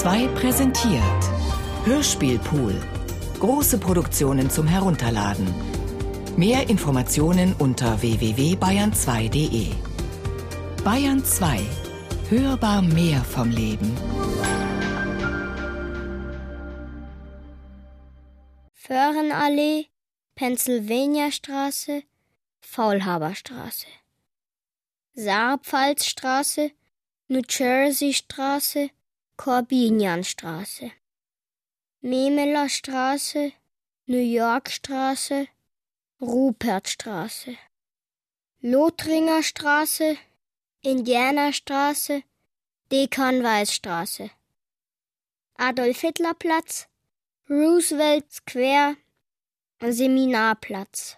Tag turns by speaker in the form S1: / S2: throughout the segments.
S1: 2 präsentiert Hörspielpool. Große Produktionen zum Herunterladen. Mehr Informationen unter www.bayern2.de. Bayern 2. Hörbar mehr vom Leben.
S2: Föhrenallee, Pennsylvaniastraße, Faulhaberstraße. Saarpfalzstraße, New Jersey Straße, Corbinianstraße. Memeler Straße, New York Straße, Rupertstraße. Lothringer Straße, Indianerstraße, Dekan-Weiß-Straße. Adolf-Hitler-Platz, Roosevelt Square, Seminarplatz.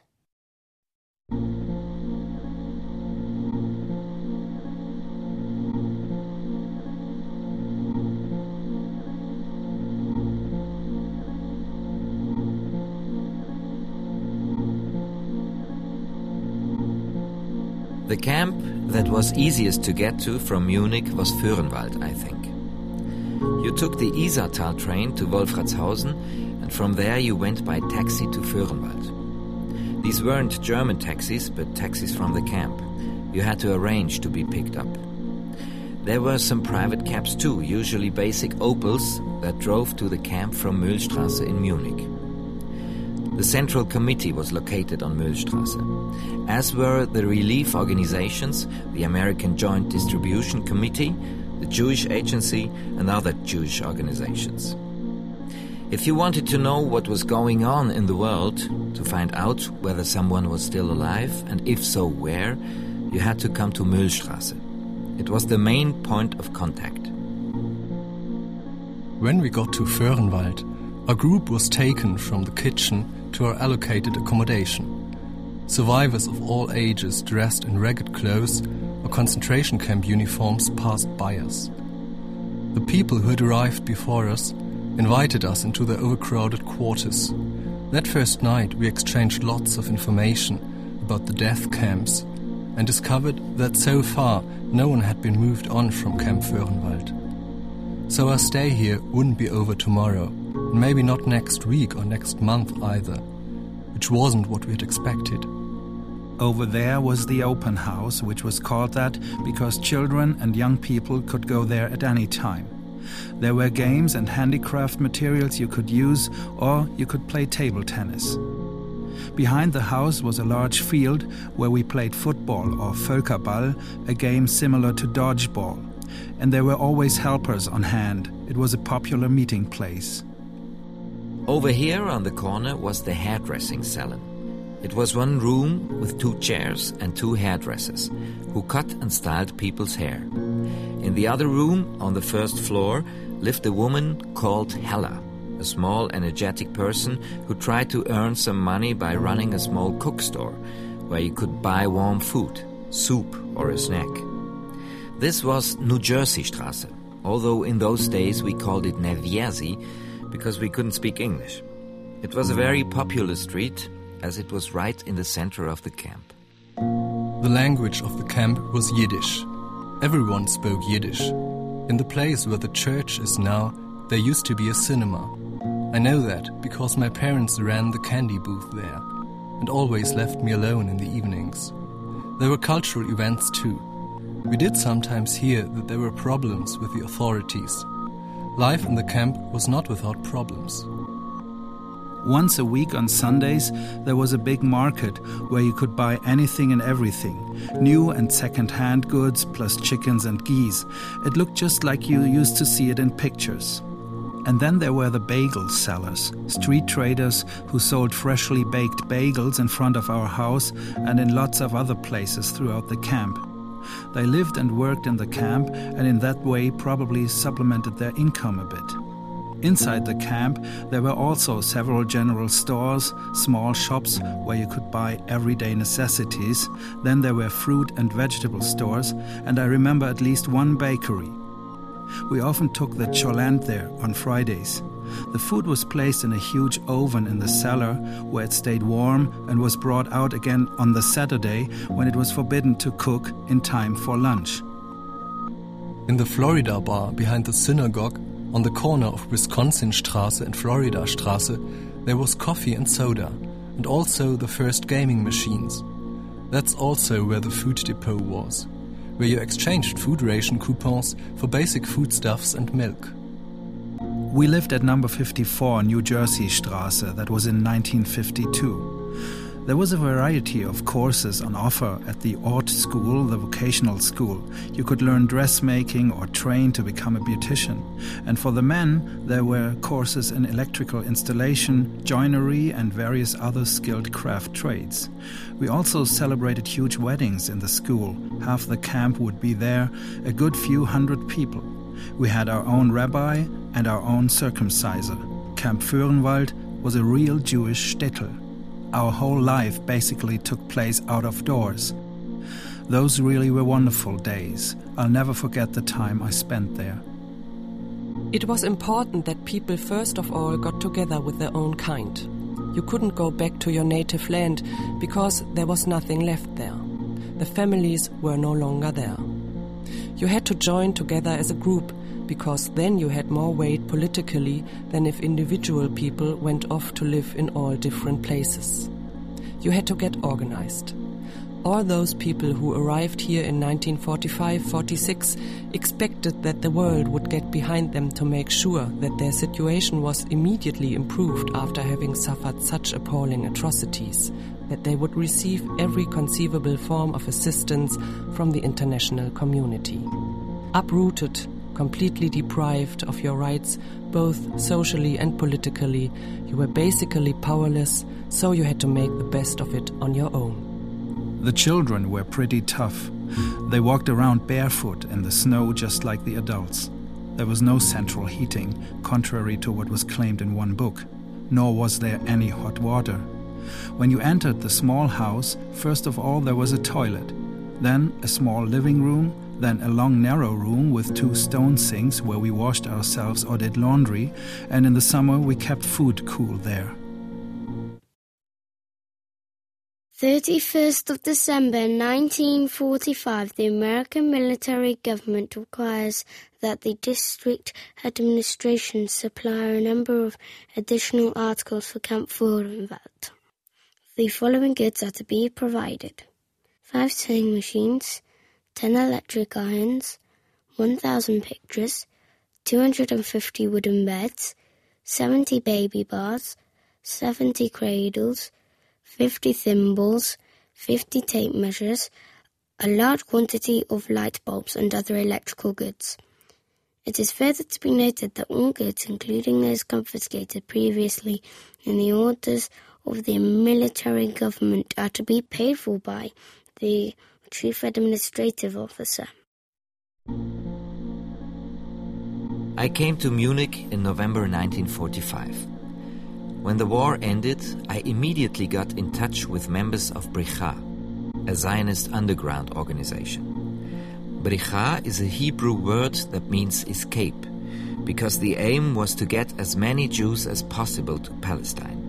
S3: The camp that was easiest to get to from Munich was Föhrenwald, I think. You took the Isartal train to Wolfratshausen, and from there you went by taxi to Föhrenwald. These weren't German taxis, but taxis from the camp. You had to arrange to be picked up. There were some private cabs too, usually basic Opels, that drove to the camp from Mühlstrasse in Munich. The Central Committee was located on Mühlstrasse, as were the relief organizations, the American Joint Distribution Committee, the Jewish Agency, and other Jewish organizations. If you wanted to know what was going on in the world, to find out whether someone was still alive, and if so, where, you had to come to Mühlstrasse. It was the main point of contact.
S4: When we got to Föhrenwald, a group was taken from the kitchen to our allocated accommodation. Survivors of all ages dressed in ragged clothes or concentration camp uniforms passed by us. The people who had arrived before us invited us into their overcrowded quarters. That first night, we exchanged lots of information about the death camps and discovered that so far no one had been moved on from Camp Föhrenwald. So our stay here wouldn't be over tomorrow, and maybe not next week or next month either, which wasn't what we had expected.
S5: Over there was the open house, which was called that because children and young people could go there at any time. There were games and handicraft materials you could use, or you could play table tennis. Behind the house was a large field where we played football or Völkerball, a game similar to dodgeball. And there were always helpers on hand. It was a popular meeting place.
S3: Over here on the corner was the hairdressing salon. It was one room with two chairs and two hairdressers who cut and styled people's hair. In the other room, on the first floor, lived a woman called Hella, a small, energetic person who tried to earn some money by running a small cook store where you could buy warm food, soup, or a snack. This was New Jersey Straße, although in those days we called it Nevjerzy because we couldn't speak English. It was a very popular street as it was right in the center of the camp.
S4: The language of the camp was Yiddish. Everyone spoke Yiddish. In the place where the church is now, there used to be a cinema. I know that because my parents ran the candy booth there and always left me alone in the evenings. There were cultural events too. We did sometimes hear that there were problems with the authorities. Life in the camp was not without problems.
S5: Once a week on Sundays, there was a big market where you could buy anything and everything new and second hand goods, plus chickens and geese. It looked just like you used to see it in pictures. And then there were the bagel sellers, street traders who sold freshly baked bagels in front of our house and in lots of other places throughout the camp. They lived and worked in the camp and in that way probably supplemented their income a bit. Inside the camp, there were also several general stores, small shops where you could buy everyday necessities. Then there were fruit and vegetable stores, and I remember at least one bakery. We often took the cholent there on Fridays. The food was placed in a huge oven in the cellar where it stayed warm and was brought out again on the Saturday when it was forbidden to cook in time for lunch.
S4: In the Florida bar behind the synagogue, On the corner of Wisconsinstraße and Floridastraße, there was coffee and soda, and also the first gaming machines. That's also where the food depot was, where you exchanged food ration coupons for basic foodstuffs and milk.
S5: We lived at number 54 New Jersey Straße, that was in 1952. There was a variety of courses on offer at the Ort School, the vocational school. You could learn dressmaking or train to become a beautician. And for the men, there were courses in electrical installation, joinery, and various other skilled craft trades. We also celebrated huge weddings in the school. Half the camp would be there, a good few hundred people. We had our own rabbi and our own circumciser. Camp Föhrenwald was a real Jewish shtetl our whole life basically took place out of doors. Those really were wonderful days. I'll never forget the time I spent there.
S6: It was important that people first of all got together with their own kind. You couldn't go back to your native land because there was nothing left there. The families were no longer there. You had to join together as a group because then you had more weight politically than if individual people went off to live in all different places. You had to get organized. All those people who arrived here in 1945 46 expected that the world would get behind them to make sure that their situation was immediately improved after having suffered such appalling atrocities, that they would receive every conceivable form of assistance from the international community. Uprooted completely deprived of your rights, both socially and politically. You were basically powerless, so you had to make the best of it on your own.
S5: The children were pretty tough. They walked around barefoot in the snow just like the adults. There was no central heating, contrary to what was claimed in one book, nor was there any hot water. When you entered the small house, first of all there was a toilet, then a small living room, then a long narrow room with two stone sinks where we washed ourselves or did laundry, and in the summer we kept food cool there.
S2: 31st of December 1945, the American military government requires that the district administration supply a number of additional articles for Camp Föhrenwald. The following goods are to be provided. Five sewing machines, 10 electric irons, 1,000 pictures, 250 wooden beds, 70 baby bars, 70 cradles, 50 thimbles, 50 tape measures, a large quantity of light bulbs and other electrical goods. It is further to be noted that all goods, including those confiscated previously in the orders of the military government, are to be paid for by the Chief Administrative Officer.
S3: I came to Munich in November 1945. When the war ended, I immediately got in touch with members of Bricha, a Zionist underground organization. Bricha is a Hebrew word that means escape, because the aim was to get as many Jews as possible to Palestine.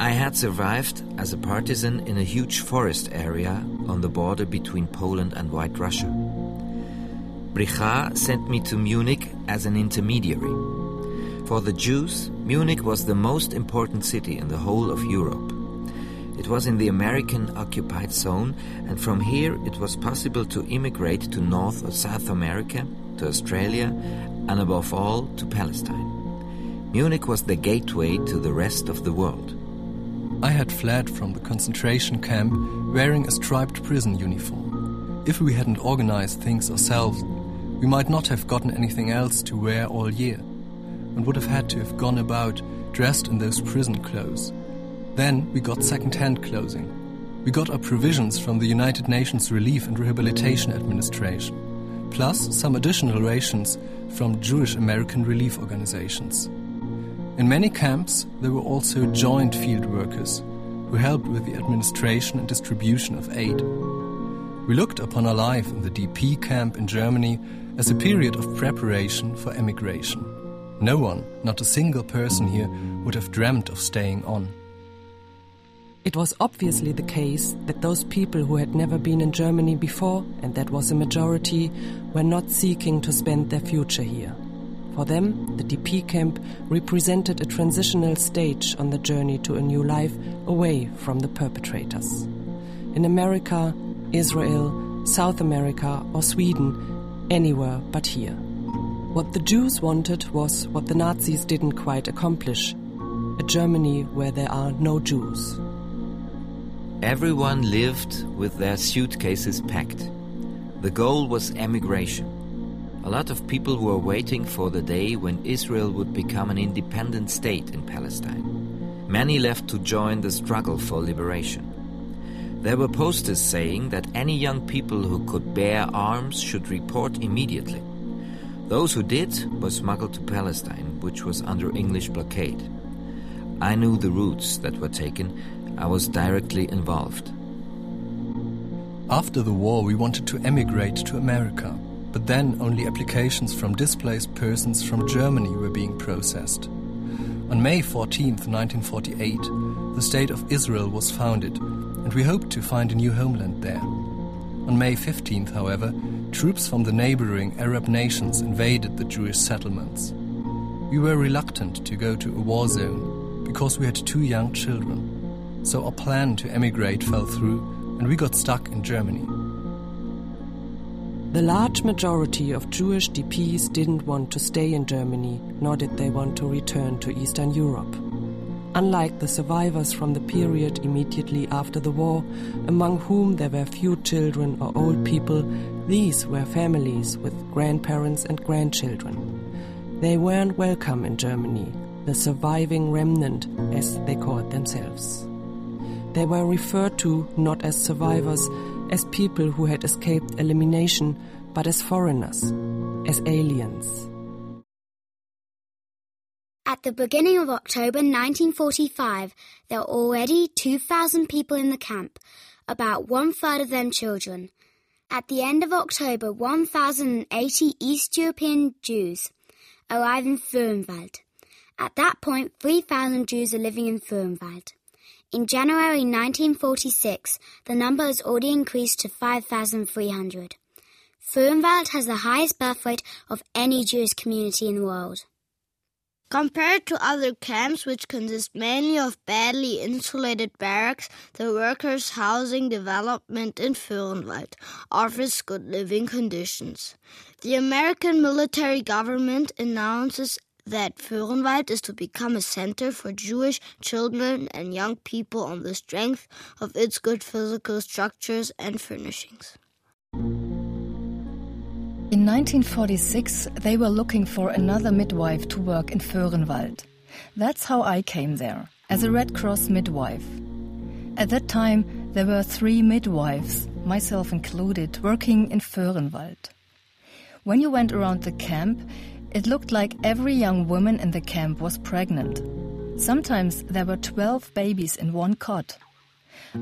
S3: I had survived as a partisan in a huge forest area on the border between Poland and White Russia. Bricha sent me to Munich as an intermediary. For the Jews, Munich was the most important city in the whole of Europe. It was in the American occupied zone, and from here it was possible to immigrate to North or South America, to Australia, and above all to Palestine. Munich was the gateway to the rest of the world.
S4: I had fled from the concentration camp wearing a striped prison uniform. If we hadn't organized things ourselves, we might not have gotten anything else to wear all year, and would have had to have gone about dressed in those prison clothes. Then we got second-hand clothing. We got our provisions from the United Nations Relief and Rehabilitation Administration, plus some additional rations from Jewish American relief organizations. In many camps, there were also joint field workers who helped with the administration and distribution of aid. We looked upon our life in the DP camp in Germany as a period of preparation for emigration. No one, not a single person here, would have dreamt of staying on.
S6: It was obviously the case that those people who had never been in Germany before, and that was a majority, were not seeking to spend their future here. For them, the DP camp represented a transitional stage on the journey to a new life away from the perpetrators. In America, Israel, South America, or Sweden, anywhere but here. What the Jews wanted was what the Nazis didn't quite accomplish a Germany where there are no Jews.
S3: Everyone lived with their suitcases packed. The goal was emigration. A lot of people were waiting for the day when Israel would become an independent state in Palestine. Many left to join the struggle for liberation. There were posters saying that any young people who could bear arms should report immediately. Those who did were smuggled to Palestine, which was under English blockade. I knew the routes that were taken. I was directly involved.
S4: After the war, we wanted to emigrate to America, but then only applications from displaced persons from Germany were being processed. On May 14, 1948, the State of Israel was founded, and we hoped to find a new homeland there. On May 15th, however, troops from the neighboring Arab nations invaded the Jewish settlements. We were reluctant to go to a war zone because we had two young children, so our plan to emigrate fell through and we got stuck in Germany.
S6: The large majority of Jewish DPs didn't want to stay in Germany, nor did they want to return to Eastern Europe. Unlike the survivors from the period immediately after the war, among whom there were few children or old people, these were families with grandparents and grandchildren. They weren't welcome in Germany, the surviving remnant, as they called themselves. They were referred to not as survivors, as people who had escaped elimination, but as foreigners, as aliens.
S2: At the beginning of October 1945, there were already 2,000 people in the camp, about one third of them children. At the end of October, 1,080 East European Jews arrived in Föhrenwald. At that point, 3,000 Jews are living in Föhrenwald. In January 1946, the number has already increased to 5,300. Föhrenwald has the highest birth rate of any Jewish community in the world.
S7: Compared to other camps, which consist mainly of badly insulated barracks, the workers' housing development in Föhrenwald offers good living conditions. The American military government announces that Föhrenwald is to become a center for Jewish children and young people on the strength of its good physical structures and furnishings.
S8: In 1946, they were looking for another midwife to work in Föhrenwald. That's how I came there, as a Red Cross midwife. At that time, there were three midwives, myself included, working in Föhrenwald. When you went around the camp, it looked like every young woman in the camp was pregnant. Sometimes there were 12 babies in one cot.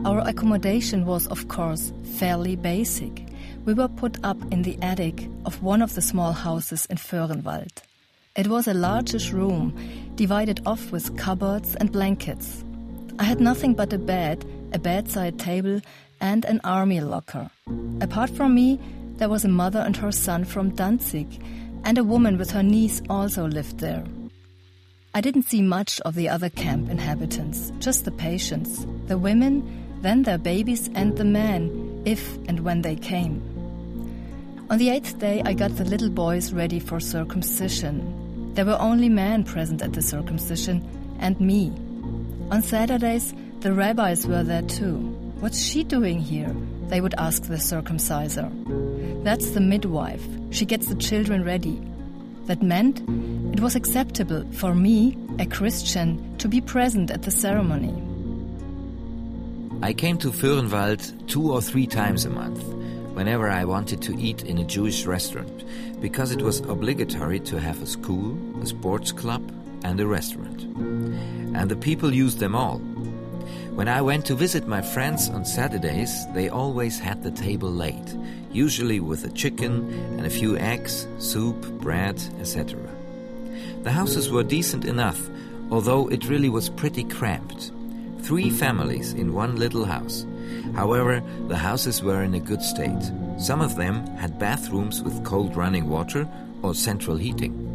S8: Our accommodation was, of course, fairly basic. We were put up in the attic of one of the small houses in Föhrenwald. It was a largish room, divided off with cupboards and blankets. I had nothing but a bed, a bedside table, and an army locker. Apart from me, there was a mother and her son from Danzig, and a woman with her niece also lived there. I didn't see much of the other camp inhabitants, just the patients, the women, then their babies, and the men, if and when they came. On the eighth day, I got the little boys ready for circumcision. There were only men present at the circumcision, and me. On Saturdays, the rabbis were there too. What's she doing here? They would ask the circumciser. That's the midwife. She gets the children ready. That meant it was acceptable for me, a Christian, to be present at the ceremony.
S3: I came to Föhrenwald two or three times a month, whenever I wanted to eat in a Jewish restaurant, because it was obligatory to have a school, a sports club, and a restaurant. And the people used them all. When I went to visit my friends on Saturdays, they always had the table laid, usually with a chicken and a few eggs, soup, bread, etc. The houses were decent enough, although it really was pretty cramped. Three families in one little house. However, the houses were in a good state. Some of them had bathrooms with cold running water or central heating.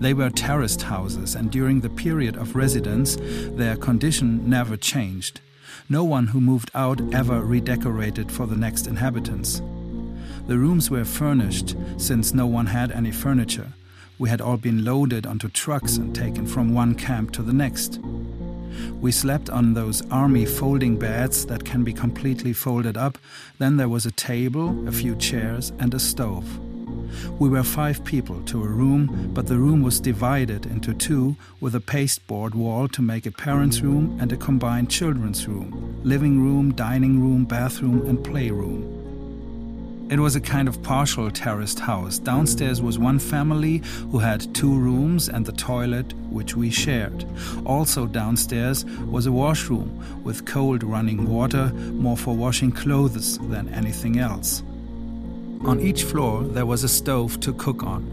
S5: They were terraced houses, and during the period of residence, their condition never changed. No one who moved out ever redecorated for the next inhabitants. The rooms were furnished, since no one had any furniture. We had all been loaded onto trucks and taken from one camp to the next. We slept on those army folding beds that can be completely folded up. Then there was a table, a few chairs, and a stove. We were five people to a room, but the room was divided into two with a pasteboard wall to make a parents' room and a combined children's room living room, dining room, bathroom, and playroom. It was a kind of partial terraced house. Downstairs was one family who had two rooms and the toilet, which we shared. Also, downstairs was a washroom with cold running water, more for washing clothes than anything else. On each floor, there was a stove to cook on.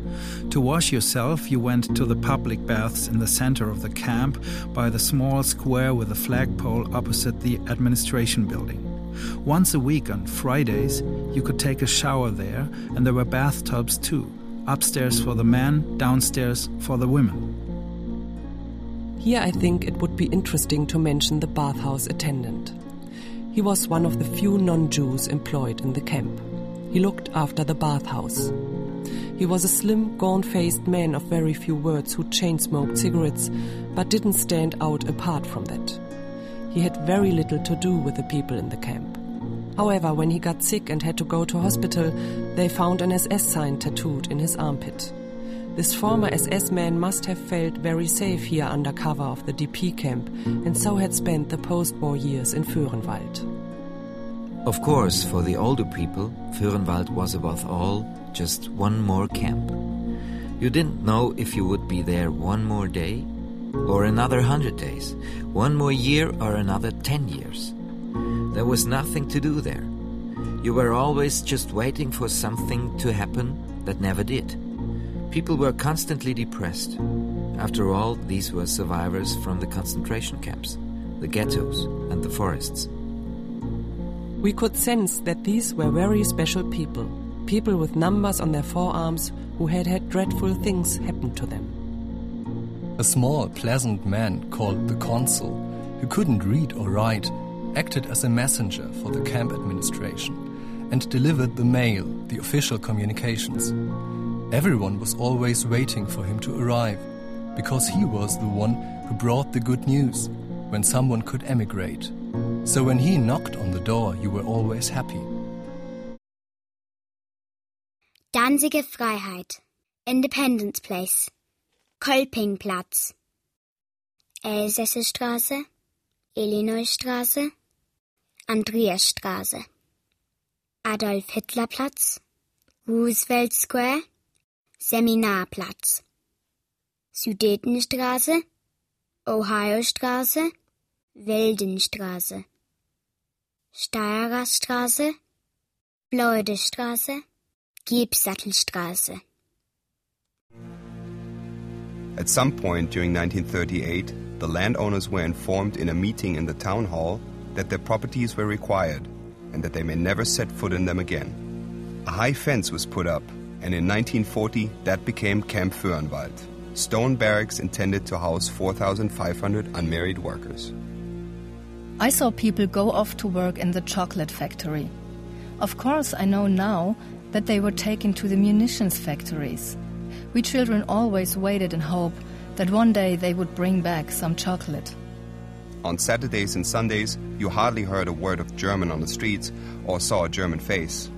S5: To wash yourself, you went to the public baths in the center of the camp by the small square with a flagpole opposite the administration building. Once a week on Fridays, you could take a shower there, and there were bathtubs too upstairs for the men, downstairs for the women.
S6: Here, I think it would be interesting to mention the bathhouse attendant. He was one of the few non Jews employed in the camp. He looked after the bathhouse. He was a slim, gaunt faced man of very few words who chain smoked cigarettes, but didn't stand out apart from that. He had very little to do with the people in the camp. However, when he got sick and had to go to hospital, they found an SS sign tattooed in his armpit. This former SS man must have felt very safe here under cover of the DP camp and so had spent the post war years in Föhrenwald.
S3: Of course, for the older people, Föhrenwald was above all just one more camp. You didn't know if you would be there one more day, or another hundred days, one more year, or another ten years. There was nothing to do there. You were always just waiting for something to happen that never did. People were constantly depressed. After all, these were survivors from the concentration camps, the ghettos, and the forests.
S6: We could sense that these were very special people, people with numbers on their forearms who had had dreadful things happen to them.
S4: A small, pleasant man called the consul, who couldn't read or write, acted as a messenger for the camp administration and delivered the mail, the official communications. Everyone was always waiting for him to arrive, because he was the one who brought the good news when someone could emigrate. So when he knocked on the door, you were always happy.
S9: Danzige Freiheit, Independence Place, Kolpingplatz, Elsässerstraße, Illinoisstraße, Andreasstraße, Adolf-Hitler-Platz, Roosevelt Square, Seminarplatz, Sudetenstraße, Ohiostraße, Steirerstraße, Bleudestraße, Giebsattelstraße.
S10: At some point during 1938, the landowners were informed in a meeting in the town hall that their properties were required and that they may never set foot in them again. A high fence was put up, and in 1940 that became Camp Föhrenwald, stone barracks intended to house 4,500 unmarried workers.
S8: I saw people go off to work in the chocolate factory. Of course, I know now that they were taken to the munitions factories. We children always waited in hope that one day they would bring back some chocolate.
S10: On Saturdays and Sundays, you hardly heard a word of German on the streets or saw a German face.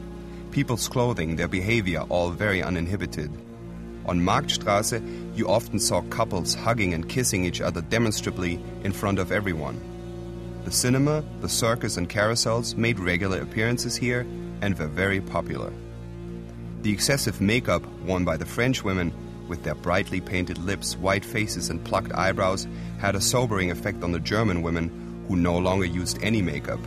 S10: People's clothing, their behavior, all very uninhibited. On Marktstraße, you often saw couples hugging and kissing each other demonstrably in front of everyone. The cinema, the circus, and carousels made regular appearances here and were very popular. The excessive makeup worn by the French women, with their brightly painted lips, white faces, and plucked eyebrows, had a sobering effect on the German women, who no longer used any makeup.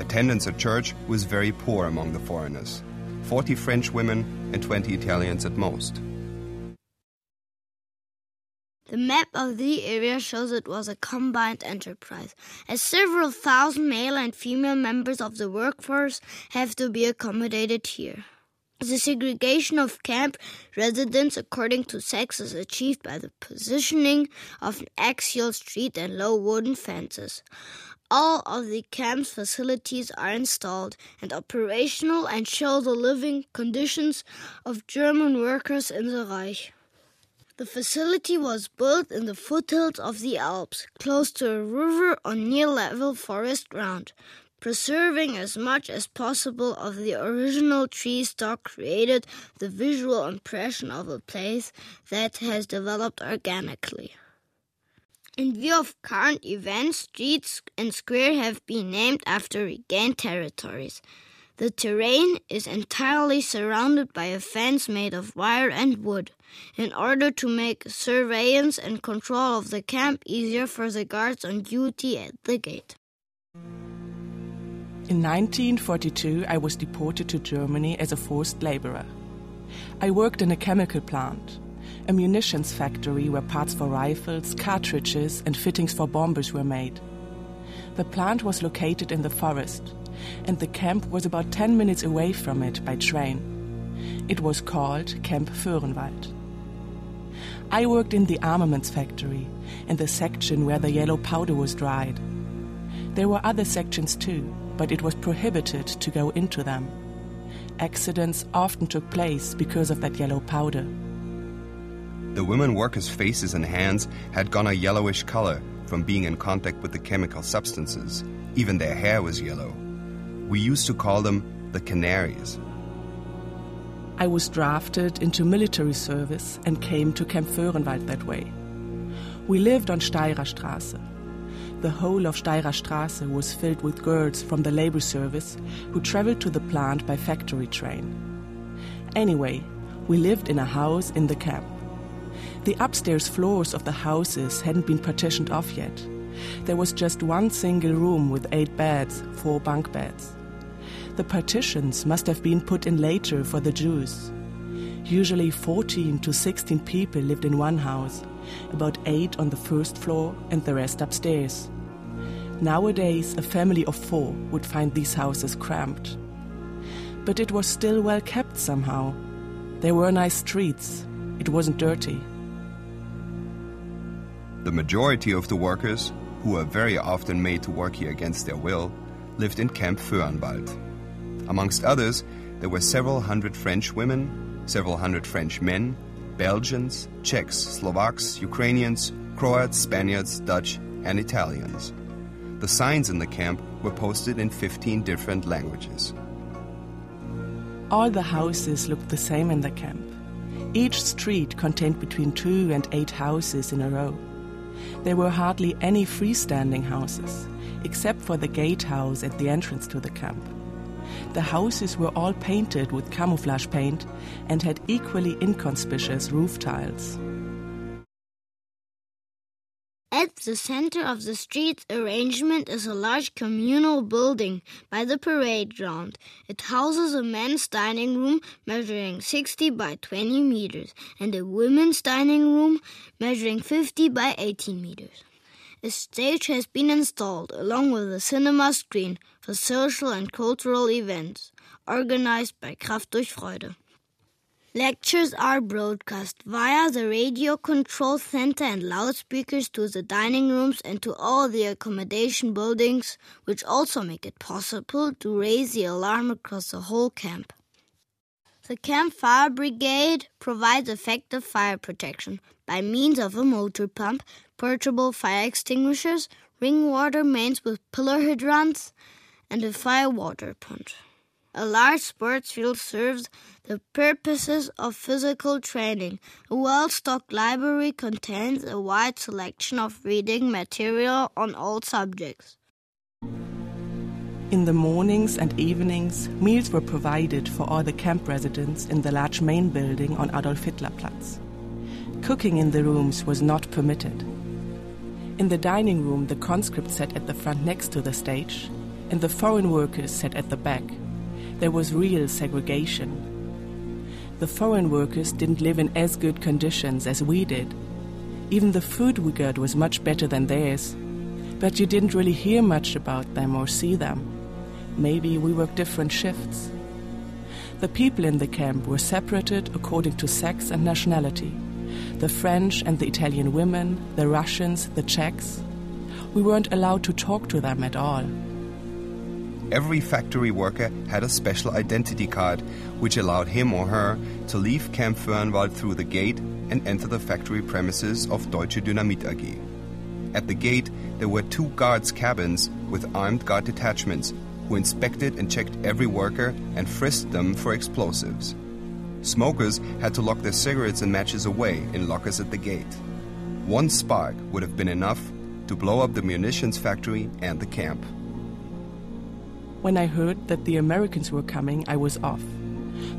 S10: Attendance at church was very poor among the foreigners 40 French women and 20 Italians at most.
S7: The map of the area shows it was a combined enterprise, as several thousand male and female members of the workforce have to be accommodated here. The segregation of camp residents according to sex is achieved by the positioning of an axial street and low wooden fences. All of the camp's facilities are installed and operational and show the living conditions of German workers in the Reich. The facility was built in the foothills of the Alps, close to a river on near level forest ground preserving as much as possible of the original tree stock created the visual impression of a place that has developed organically. In view of current events, streets and squares have been named after regained territories. The terrain is entirely surrounded by a fence made of wire and wood, in order to make surveillance and control of the camp easier for the guards on duty at the gate.
S11: In 1942, I was deported to Germany as a forced laborer. I worked in a chemical plant, a munitions factory where parts for rifles, cartridges, and fittings for bombers were made. The plant was located in the forest, and the camp was about 10 minutes away from it by train. It was called Camp Föhrenwald. I worked in the armaments factory, in the section where the yellow powder was dried. There were other sections too, but it was prohibited to go into them. Accidents often took place because of that yellow powder.
S10: The women workers' faces and hands had gone a yellowish color from being in contact with the chemical substances. Even their hair was yellow. We used to call them the canaries.
S11: I was drafted into military service and came to Camp Föhrenwald that way. We lived on Steyrer Straße, the whole of Steyrer Straße was filled with girls from the labor service who traveled to the plant by factory train. Anyway, we lived in a house in the camp. The upstairs floors of the houses hadn't been partitioned off yet. There was just one single room with eight beds, four bunk beds. The partitions must have been put in later for the Jews. Usually 14 to 16 people lived in one house, about eight on the first floor and the rest upstairs. Nowadays, a family of four would find these houses cramped. But it was still well kept somehow. There were nice streets. It wasn't dirty.
S10: The majority of the workers, who were very often made to work here against their will, lived in Camp Föhrenwald. Amongst others, there were several hundred French women, several hundred French men, Belgians, Czechs, Slovaks, Ukrainians, Croats, Spaniards, Dutch, and Italians. The signs in the camp were posted in 15 different languages.
S11: All the houses looked the same in the camp. Each street contained between two and eight houses in a row. There were hardly any freestanding houses, except for the gatehouse at the entrance to the camp. The houses were all painted with camouflage paint and had equally inconspicuous roof tiles.
S7: At the center of the street's arrangement is a large communal building by the parade ground. It houses a men's dining room measuring 60 by 20 meters and a women's dining room measuring 50 by 18 meters. A stage has been installed along with a cinema screen for social and cultural events organized by Kraft durch Freude. Lectures are broadcast via the radio control center and loudspeakers to the dining rooms and to all the accommodation buildings, which also make it possible to raise the alarm across the whole camp. The Camp Fire Brigade provides effective fire protection by means of a motor pump, portable fire extinguishers, ring water mains with pillar hydrants, and a fire water punch. A large sports field serves the purposes of physical training. A well stocked library contains a wide selection of reading material on all subjects.
S11: In the mornings and evenings, meals were provided for all the camp residents in the large main building on Adolf Hitler Platz. Cooking in the rooms was not permitted. In the dining room, the conscripts sat at the front next to the stage, and the foreign workers sat at the back there was real segregation. The foreign workers didn't live in as good conditions as we did. Even the food we got was much better than theirs. But you didn't really hear much about them or see them. Maybe we worked different shifts. The people in the camp were separated according to sex and nationality the French and the Italian women, the Russians, the Czechs. We weren't allowed to talk to them at all.
S10: Every factory worker had a special identity card which allowed him or her to leave Camp Föhrenwald through the gate and enter the factory premises of Deutsche Dynamit AG. At the gate, there were two guards' cabins with armed guard detachments who inspected and checked every worker and frisked them for explosives. Smokers had to lock their cigarettes and matches away in lockers at the gate. One spark would have been enough to blow up the munitions factory and the camp.
S11: When I heard that the Americans were coming, I was off.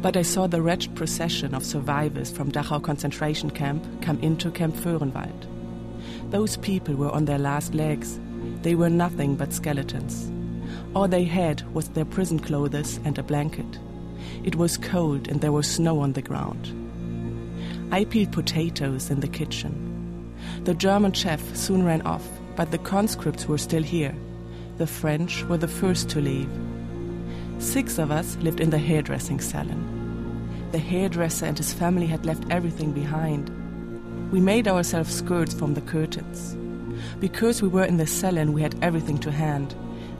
S11: But I saw the wretched procession of survivors from Dachau concentration camp come into Camp Föhrenwald. Those people were on their last legs. They were nothing but skeletons. All they had was their prison clothes and a blanket. It was cold and there was snow on the ground. I peeled potatoes in the kitchen. The German chef soon ran off, but the conscripts were still here. The French were the first to leave. Six of us lived in the hairdressing salon. The hairdresser and his family had left everything behind. We made ourselves skirts from the curtains. Because we were in the salon, we had everything to hand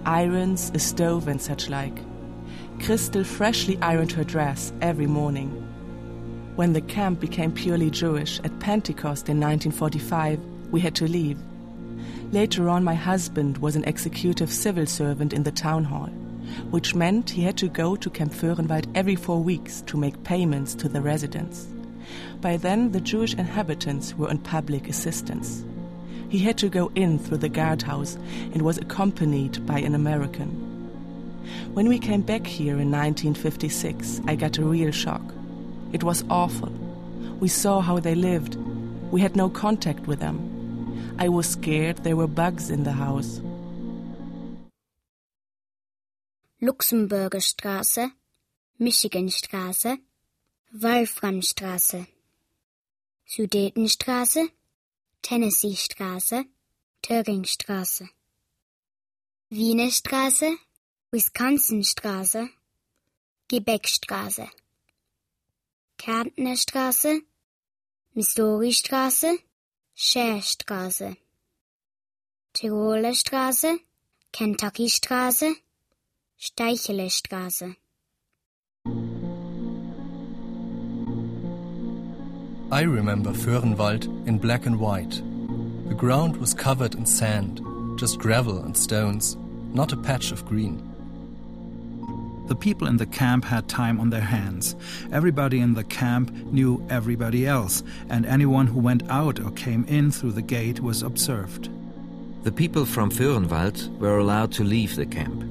S11: irons, a stove, and such like. Christel freshly ironed her dress every morning. When the camp became purely Jewish at Pentecost in 1945, we had to leave. Later on, my husband was an executive civil servant in the town hall, which meant he had to go to Camp Föhrenwald every four weeks to make payments to the residents. By then, the Jewish inhabitants were on public assistance. He had to go in through the guardhouse and was accompanied by an American. When we came back here in 1956, I got a real shock. It was awful. We saw how they lived. We had no contact with them. I was scared there were bugs in the house.
S9: Luxemburger Straße, Michiganstraße, Wolframstraße, Sudetenstraße, Tennessee-Straße, Töringstraße, Wiener Straße, Wisconsinstraße, Quebecstraße, Kärntner Straße, Missouri-Straße, Scherstraße, Tiroler Straße, Kentucky-Straße, Steicheler Straße.
S4: I remember Föhrenwald in black and white. The ground was covered in sand, just gravel and stones, not a patch of green.
S5: The people in the camp had time on their hands. Everybody in the camp knew everybody else, and anyone who went out or came in through the gate was observed.
S3: The people from Föhrenwald were allowed to leave the camp.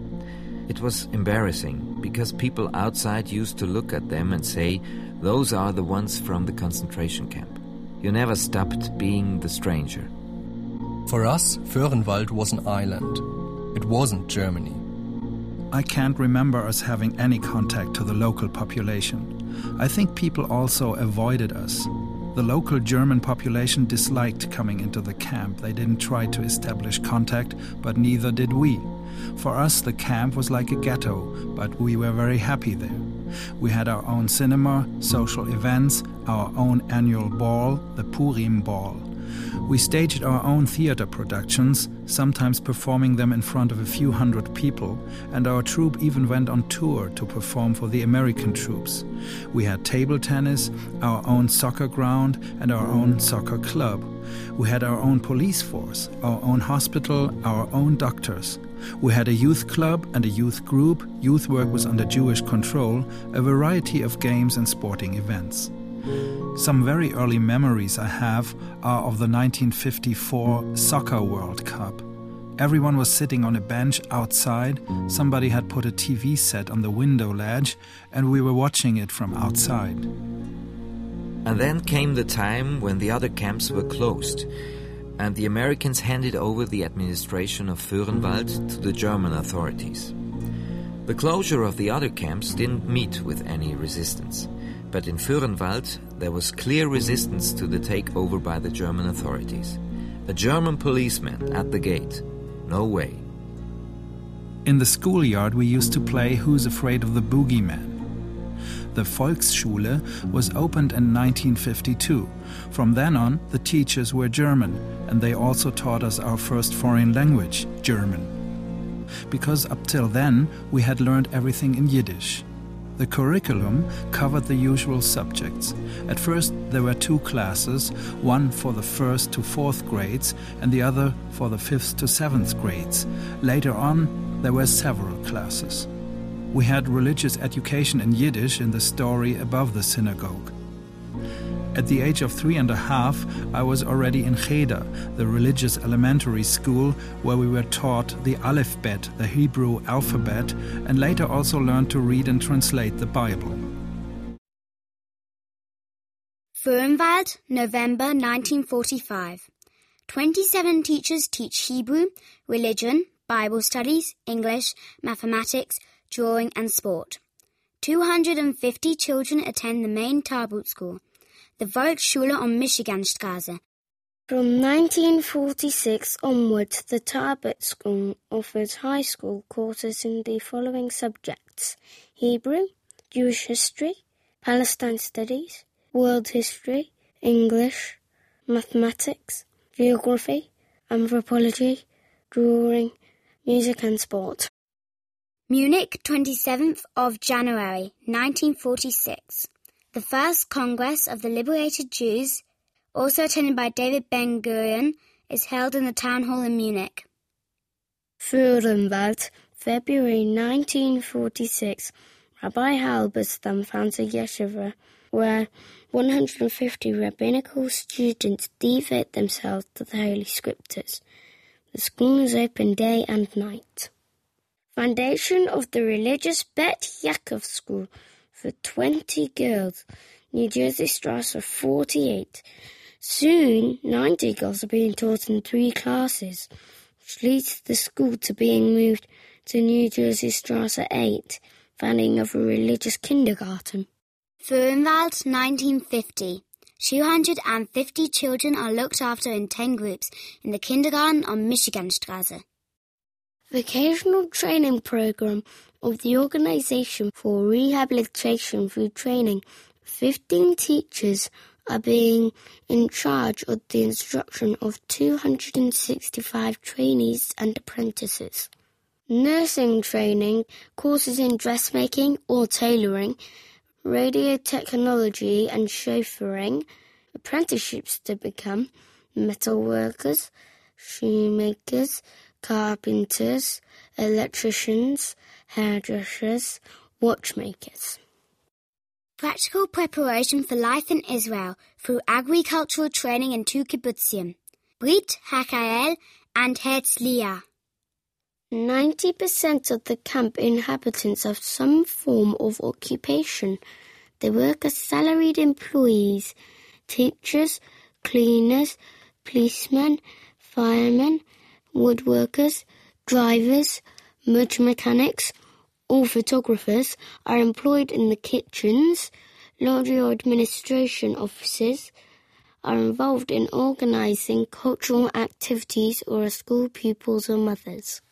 S3: It was embarrassing because people outside used to look at them and say, Those are the ones from the concentration camp. You never stopped being the stranger.
S4: For us, Föhrenwald was an island. It wasn't Germany.
S5: I can't remember us having any contact to the local population. I think people also avoided us. The local German population disliked coming into the camp. They didn't try to establish contact, but neither did we. For us, the camp was like a ghetto, but we were very happy there. We had our own cinema, social events, our own annual ball, the Purim Ball. We staged our own theater productions, sometimes performing them in front of a few hundred people, and our troupe even went on tour to perform for the American troops. We had table tennis, our own soccer ground, and our own soccer club. We had our own police force, our own hospital, our own doctors. We had a youth club and a youth group, youth work was under Jewish control, a variety of games and sporting events. Some very early memories I have are of the 1954 Soccer World Cup. Everyone was sitting on a bench outside, somebody had put a TV set on the window ledge, and we were watching it from outside.
S3: And then came the time when the other camps were closed, and the Americans handed over the administration of Föhrenwald to the German authorities. The closure of the other camps didn't meet with any resistance, but in Föhrenwald there was clear resistance to the takeover by the German authorities. A German policeman at the gate. No way.
S5: In the schoolyard, we used to play Who's Afraid of the Boogeyman. The Volksschule was opened in 1952. From then on, the teachers were German, and they also taught us our first foreign language, German. Because up till then, we had learned everything in Yiddish. The curriculum covered the usual subjects. At first, there were two classes, one for the first to fourth grades and the other for the fifth to seventh grades. Later on, there were several classes. We had religious education in Yiddish in the story above the synagogue. At the age of three and a half, I was already in Cheder, the religious elementary school where we were taught the Aleph-Bet, the Hebrew alphabet, and later also learned to read and translate the Bible.
S9: Föhrenwald, November 1945. 27 teachers teach Hebrew, religion, Bible studies, English, mathematics, drawing, and sport. 250 children attend the main Tarbut school the Volksschule on um Michiganstraße.
S2: From 1946 onwards, the Tarbut School offered high school courses in the following subjects Hebrew, Jewish history, Palestine studies, world history, English, mathematics, geography, anthropology, drawing, music and sport.
S9: Munich, 27th of January 1946 the first Congress of the Liberated Jews, also attended by David Ben Gurion, is held in the town hall in Munich.
S2: Föhrenwald, February 1946. Rabbi Halberstam founds a yeshiva where 150 rabbinical students devote themselves to the Holy Scriptures. The school is open day and night. Foundation of the religious Bet Yaakov School for 20 girls. New Jersey Strasse 48. Soon, 90 girls are being taught in three classes, which leads the school to being moved to New Jersey Strasse 8, founding of a religious kindergarten.
S9: Föhrenwald, 1950. 250 children are looked after in 10 groups in the kindergarten on Michiganstraße.
S2: Vocational training program of the Organization for Rehabilitation through Training. 15 teachers are being in charge of the instruction of 265 trainees and apprentices. Nursing training, courses in dressmaking or tailoring, radio technology and chauffeuring, apprenticeships to become metal workers, shoemakers, carpenters, electricians, hairdressers, watchmakers.
S9: Practical preparation for life in Israel through agricultural training in two kibbutzim, Brit Hakael and Herzliya.
S2: 90% of the camp inhabitants have some form of occupation. They work as salaried employees, teachers, cleaners, policemen, firemen, woodworkers, drivers, motor mechanics, or photographers are employed in the kitchens, laundry or administration offices, are involved in organizing cultural activities or are school pupils or mothers.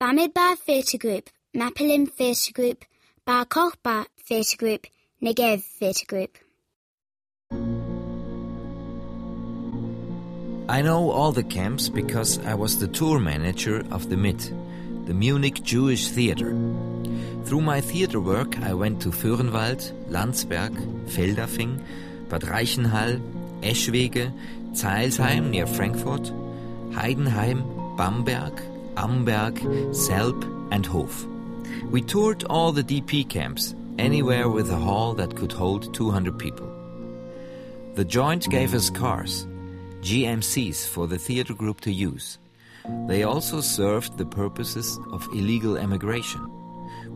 S9: Bamidbar Theatre Group, Mapilim Theatre Group, Bar Kochba Theatre Group, Negev Theatre Group.
S3: I know all the camps because I was the tour manager of the MIT, the Munich Jewish Theater. Through my theater work, I went to Föhrenwald, Landsberg, Feldafing, Bad Reichenhall, Eschwege, Zeilsheim near Frankfurt, Heidenheim, Bamberg, Amberg, Selb, and Hof. We toured all the DP camps, anywhere with a hall that could hold 200 people. The joint gave us cars, GMCs for the theater group to use. They also served the purposes of illegal emigration.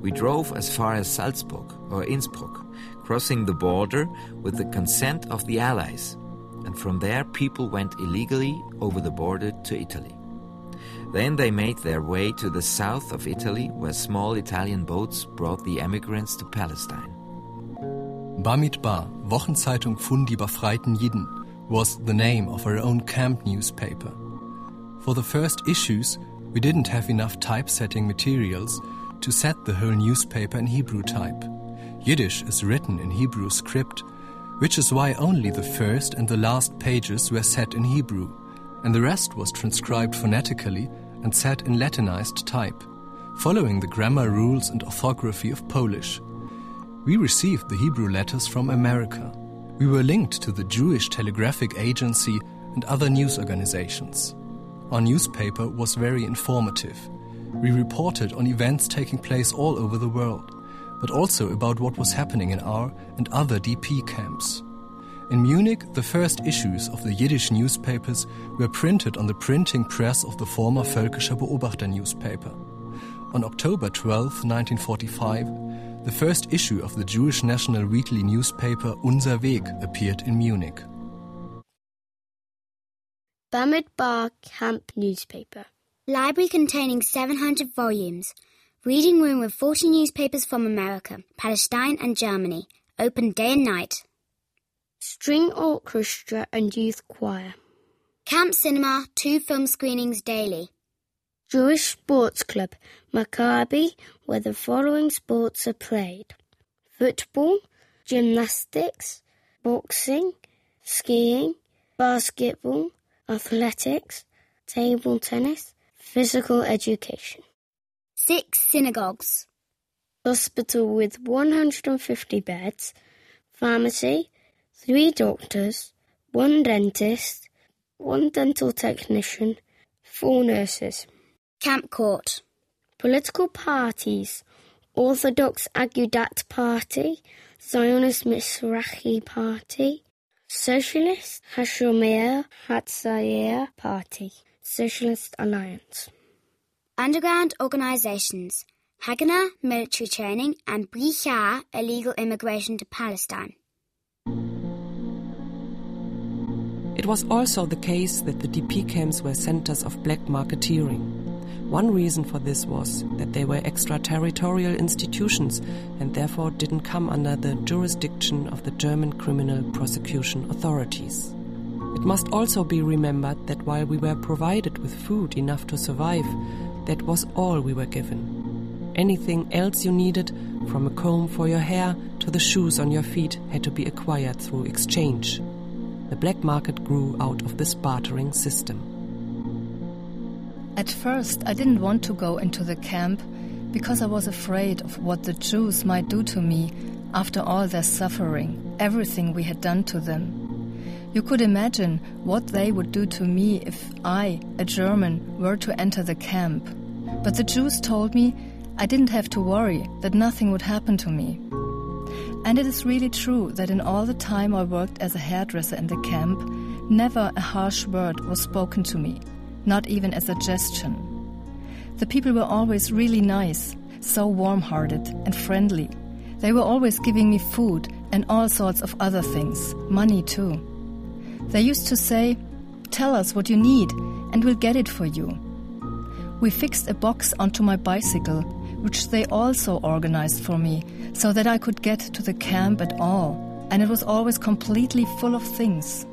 S3: We drove as far as Salzburg or Innsbruck, crossing the border with the consent of the Allies, and from there people went illegally over the border to Italy. Then they made their way to the south of Italy, where small Italian boats brought the emigrants to Palestine.
S4: Bamidbar, Wochenzeitung von die befreiten Jiden, was the name of our own camp newspaper. For the first issues, we didn't have enough typesetting materials to set the whole newspaper in Hebrew type. Yiddish is written in Hebrew script, which is why only the first and the last pages were set in Hebrew, and the rest was transcribed phonetically and set in Latinized type, following the grammar rules and orthography of Polish. We received the Hebrew letters from America. We were linked to the Jewish Telegraphic Agency and other news organizations. Our newspaper was very informative. We reported on events taking place all over the world, but also about what was happening in our and other DP camps. In Munich, the first issues of the Yiddish newspapers were printed on the printing press of the former Völkischer Beobachter newspaper. On October 12, 1945, the first issue of the Jewish national weekly newspaper Unser Weg appeared in Munich.
S2: Bamidbar Camp Newspaper.
S9: Library containing 700 volumes. Reading room with 40 newspapers from America, Palestine, and Germany. Open day and night.
S2: String orchestra and youth choir.
S9: Camp cinema, two film screenings daily.
S2: Jewish Sports Club, Maccabi, where the following sports are played football, gymnastics, boxing, skiing, basketball, athletics, table tennis, physical education.
S9: Six synagogues.
S2: Hospital with 150 beds, pharmacy, three doctors, one dentist, one dental technician, four nurses.
S9: Camp Court.
S2: Political parties Orthodox Agudat Party, Zionist Mizrahi Party, Socialist Hashomer Hatzair Party, Socialist Alliance.
S9: Underground organizations Haganah military training and Bricha illegal immigration to Palestine.
S6: It was also the case that the DP camps were centers of black marketeering. One reason for this was that they were extraterritorial institutions and therefore didn't come under the jurisdiction of the German criminal prosecution authorities. It must also be remembered that while we were provided with food enough to survive, that was all we were given. Anything else you needed, from a comb for your hair to the shoes on your feet, had to be acquired through exchange. The black market grew out of this bartering system.
S8: At first, I didn't want to go into the camp because I was afraid of what the Jews might do to me after all their suffering, everything we had done to them. You could imagine what they would do to me if I, a German, were to enter the camp. But the Jews told me I didn't have to worry, that nothing would happen to me. And it is really true that in all the time I worked as a hairdresser in the camp, never a harsh word was spoken to me not even a suggestion. The people were always really nice, so warm hearted and friendly. They were always giving me food and all sorts of other things, money too. They used to say, Tell us what you need and we'll get it for you. We fixed a box onto my bicycle, which they also organized for me, so that I could get to the camp at all, and it was always completely full of things,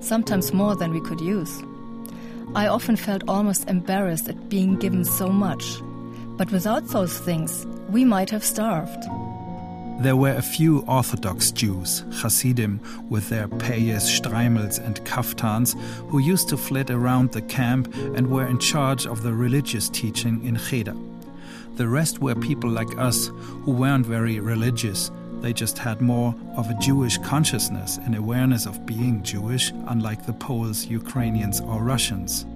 S8: sometimes more than we could use. I often felt almost embarrassed at being given so much. But without those things, we might have starved.
S5: There were a few Orthodox Jews, Hasidim, with their payas, streimels, and kaftans, who used to flit around the camp and were in charge of the religious teaching in Cheder. The rest were people like us who weren't very religious they just had more of a Jewish consciousness and awareness of being Jewish, unlike the Poles, Ukrainians, or Russians.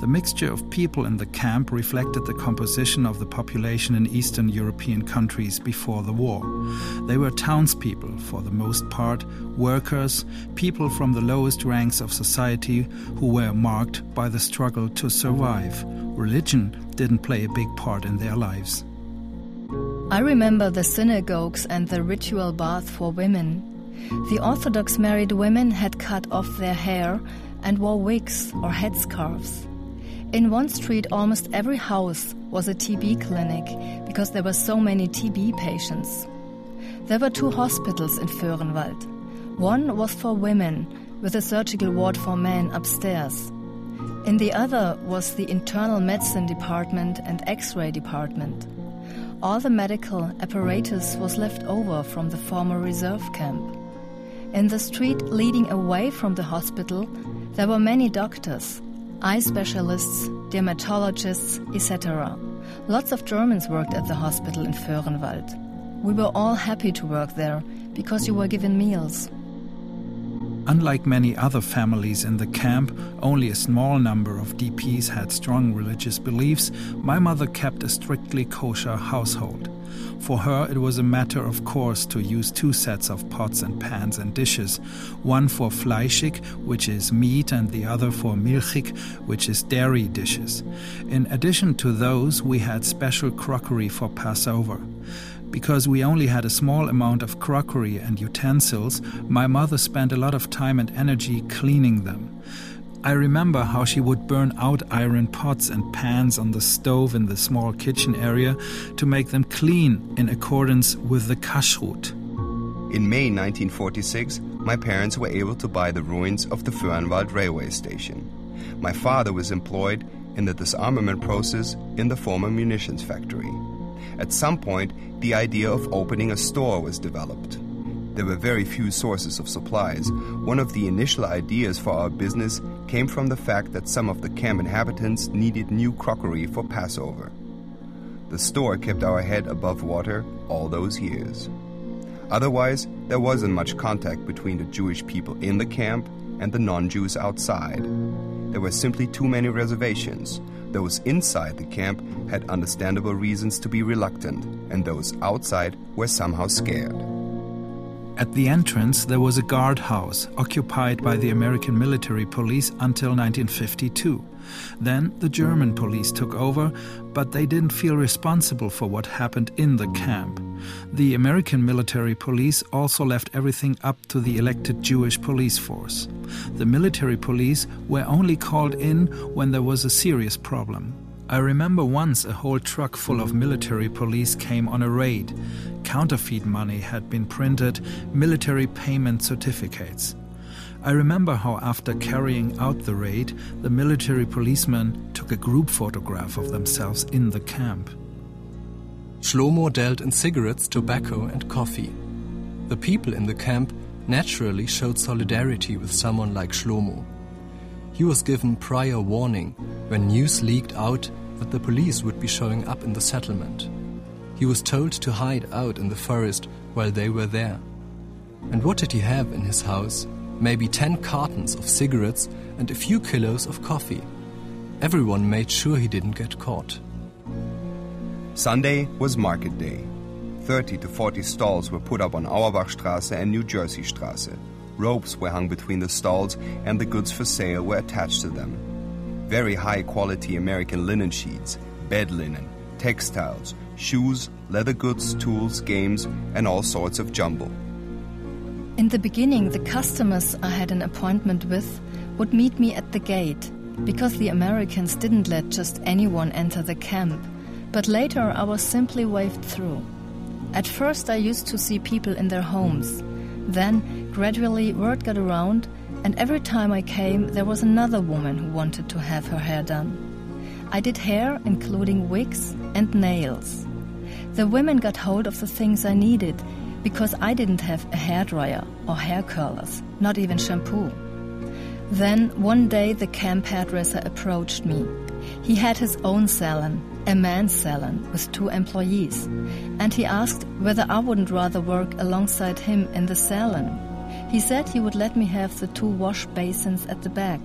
S5: The mixture of people in the camp reflected the composition of the population in Eastern European countries before the war. They were townspeople, for the most part, workers, people from the lowest ranks of society who were marked by the struggle to survive. Religion didn't play a big part in their lives.
S8: I remember the synagogues and the ritual bath for women. The Orthodox married women had cut off their hair and wore wigs or headscarves. In one street, almost every house was a TB clinic because there were so many TB patients. There were two hospitals in Föhrenwald. One was for women, with a surgical ward for men upstairs. In the other was the internal medicine department and x ray department. All the medical apparatus was left over from the former reserve camp. In the street leading away from the hospital, there were many doctors, eye specialists, dermatologists, etc. Lots of Germans worked at the hospital in Föhrenwald. We were all happy to work there because you were given meals.
S5: Unlike many other families in the camp, only a small number of DPs had strong religious beliefs. My mother kept a strictly kosher household. For her, it was a matter of course to use two sets of pots and pans and dishes one for fleischig, which is meat, and the other for milchig, which is dairy dishes. In addition to those, we had special crockery for Passover. Because we only had a small amount of crockery and utensils, my mother spent a lot of time and energy cleaning them. I remember how she would burn out iron pots and pans on the stove in the small kitchen area to make them clean in accordance with the kashrut.
S10: In May 1946, my parents were able to buy the ruins of the Föhrenwald railway station. My father was employed in the disarmament process in the former munitions factory. At some point, the idea of opening a store was developed. There were very few sources of supplies. One of the initial ideas for our business came from the fact that some of the camp inhabitants needed new crockery for Passover. The store kept our head above water all those years. Otherwise, there wasn't much contact between the Jewish people in the camp and the non Jews outside. There were simply too many reservations. Those inside the camp had understandable reasons to be reluctant, and those outside were somehow scared.
S5: At the entrance, there was a guardhouse occupied by the American military police until 1952. Then the German police took over, but they didn't feel responsible for what happened in the camp. The American military police also left everything up to the elected Jewish police force. The military police were only called in when there was a serious problem. I remember once a whole truck full of military police came on a raid. Counterfeit money had been printed, military payment certificates. I remember how, after carrying out the raid, the military policemen took a group photograph of themselves in the camp.
S4: Shlomo dealt in cigarettes, tobacco, and coffee. The people in the camp naturally showed solidarity with someone like Shlomo. He was given prior warning when news leaked out that the police would be showing up in the settlement. He was told to hide out in the forest while they were there. And what did he have in his house? Maybe 10 cartons of cigarettes and a few kilos of coffee. Everyone made sure he didn't get caught.
S10: Sunday was market day. 30 to 40 stalls were put up on Auerbachstraße and New Jersey Straße. Ropes were hung between the stalls and the goods for sale were attached to them very high quality American linen sheets, bed linen, textiles, shoes, leather goods, tools, games, and all sorts of jumble.
S8: In the beginning, the customers I had an appointment with would meet me at the gate because the Americans didn't let just anyone enter the camp, but later I was simply waved through. At first, I used to see people in their homes. Then, gradually, word got around and every time I came, there was another woman who wanted to have her hair done. I did hair, including wigs and nails. The women got hold of the things I needed because I didn't have a hairdryer or hair curlers, not even shampoo. Then one day the camp hairdresser approached me. He had his own salon, a man's salon, with two employees, and he asked whether I wouldn't rather work alongside him in the salon. He said he would let me have the two wash basins at the back.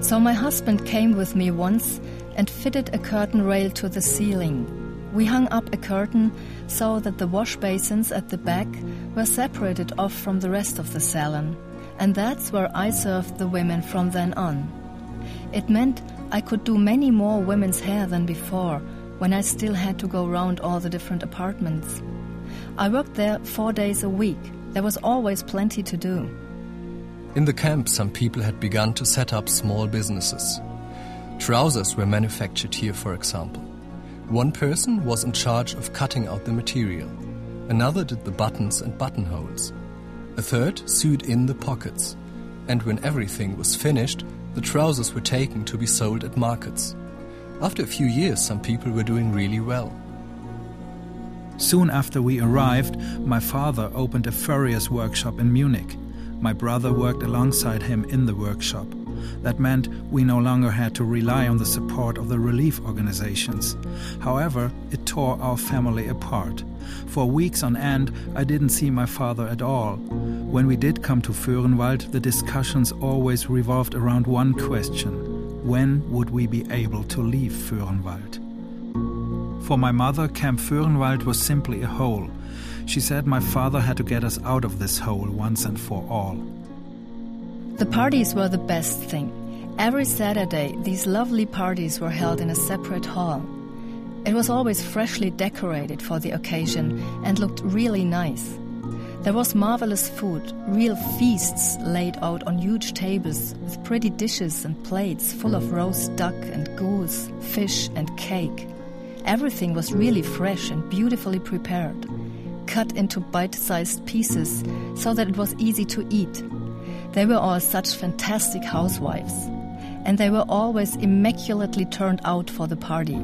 S8: So my husband came with me once and fitted a curtain rail to the ceiling. We hung up a curtain so that the wash basins at the back were separated off from the rest of the salon, and that's where I served the women from then on. It meant I could do many more women's hair than before, when I still had to go round all the different apartments. I worked there four days a week there was always plenty to do.
S4: In the camp, some people had begun to set up small businesses. Trousers were manufactured here, for example. One person was in charge of cutting out the material. Another did the buttons and buttonholes. A third sewed in the pockets. And when everything was finished, the trousers were taken to be sold at markets. After a few years, some people were doing really well.
S5: Soon after we arrived, my father opened a furrier's workshop in Munich. My brother worked alongside him in the workshop. That meant we no longer had to rely on the support of the relief organizations. However, it tore our family apart. For weeks on end, I didn't see my father at all. When we did come to Föhrenwald, the discussions always revolved around one question when would we be able to leave Föhrenwald? For my mother, Camp Föhrenwald was simply a hole. She said my father had to get us out of this hole once and for all.
S8: The parties were the best thing. Every Saturday, these lovely parties were held in a separate hall. It was always freshly decorated for the occasion and looked really nice. There was marvelous food, real feasts laid out on huge tables with pretty dishes and plates full of roast duck and goose, fish and cake. Everything was really fresh and beautifully prepared, cut into bite sized pieces so that it was easy to eat. They were all such fantastic housewives, and they were always immaculately turned out for the party.